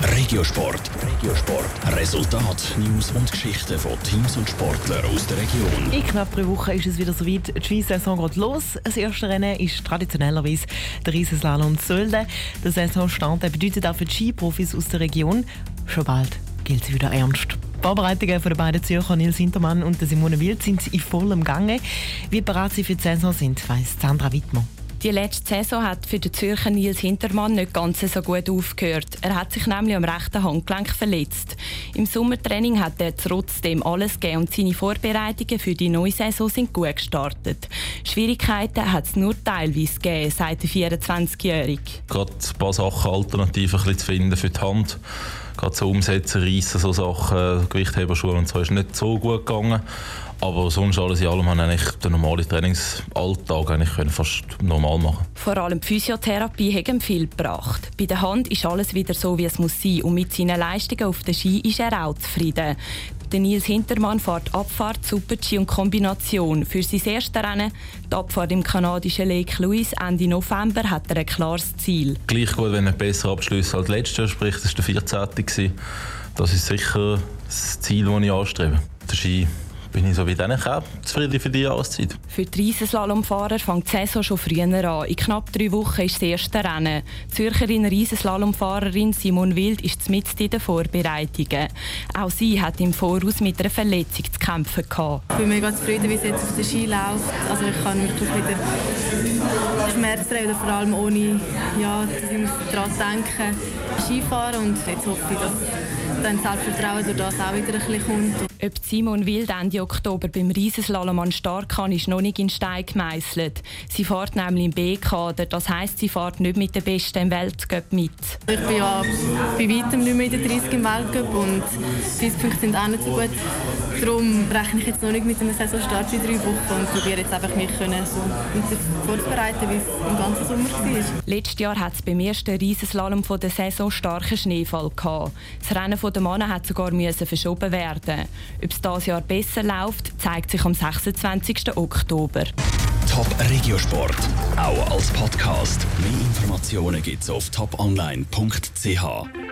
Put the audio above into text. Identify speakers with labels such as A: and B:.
A: Regiosport. Regiosport. Resultat, News und Geschichten von Teams und Sportlern aus der Region.
B: In knapp drei Wochen ist es wieder soweit. Die Skisaison geht los. Das erste Rennen ist traditionellerweise der Riesenslalom Sölden. Der Saisonstart bedeutet auch für die Skiprofis aus der Region, schon bald gilt es wieder ernst. Die Vorbereitungen von den beiden Zürcher Nils Hintermann und Simone Wild sind in vollem Gange. Wie bereit sie für die Saison sind, weiss Sandra Wittmer.
C: Die letzte Saison hat für den Zürcher Nils Hintermann nicht ganz so gut aufgehört. Er hat sich nämlich am rechten Handgelenk verletzt. Im Sommertraining hat er trotzdem alles gegeben und seine Vorbereitungen für die neue Saison sind gut gestartet. Schwierigkeiten hat es nur teilweise gegeben, sagt der 24-Jährige.
D: Gerade ein paar Sachen Alternativen zu finden für die Hand. Gerade so Umsetzen, Reissen, so Sachen, Gewichtheberschuhe und so ist nicht so gut gegangen. Aber sonst alles in allem haben eigentlich den normalen Trainingsalltag eigentlich fast normal machen.
C: Vor allem die Physiotherapie hat ihm viel gebracht. Bei der Hand ist alles wieder so, wie es muss sein und mit seinen Leistungen auf der Ski ist er auch zufrieden. Nils Hintermann fährt Abfahrt, Super-G und Kombination. Für sein erstes Rennen, die Abfahrt im kanadischen Lake Louise Ende November, hat er ein klares Ziel.
D: Gleich gut, wenn er besser abschließt als letztes Jahr, sprich, das war der 14. Das ist sicher das Ziel, das ich anstrebe. Der Ski bin ich so wie dann auch zufrieden für die Jahreszeit.
C: Für die Riesenslalomfahrer fängt die Saison schon früher an. In knapp drei Wochen ist das erste Rennen. Die Zürcherin Riesenslalomfahrerin Simon Wild ist mit in den Vorbereitungen. Auch sie hat im Voraus mit einer Verletzung zu kämpfen gehabt.
E: Ich bin mega zufrieden, wie es jetzt auf der Ski läuft. Also ich kann wirklich wieder schmerzfrei oder vor allem ohne, ja, dass ich daran denken Skifahren und jetzt hoffe ich, dass dann Selbstvertrauen durch das auch wieder ein bisschen kommt.
C: Ob Simon Wild Ende Oktober beim Riesenslalom an Start kann, ist noch nicht in Stein gemeißelt. Sie fährt nämlich im B-Kader, das heisst, sie fährt nicht mit den Besten im Weltcup mit.
E: Ich bin ja bei weitem nicht mehr in den 30 im Weltcup und die Punkte sind auch nicht so gut. Darum rechne ich jetzt noch nicht mit einem Saisonstart in drei Wochen und probiere jetzt einfach mich können so vorzubereiten, wie es im ganzen Sommer war.
C: Letztes Jahr hat es beim ersten Riesenslalom der Saison starken Schneefall gehabt. Das Rennen der Männer hat sogar verschoben werden. Ob es dieses Jahr besser läuft, zeigt sich am 26. Oktober.
A: Top Regiosport, auch als Podcast. Mehr Informationen gibt es auf toponline.ch.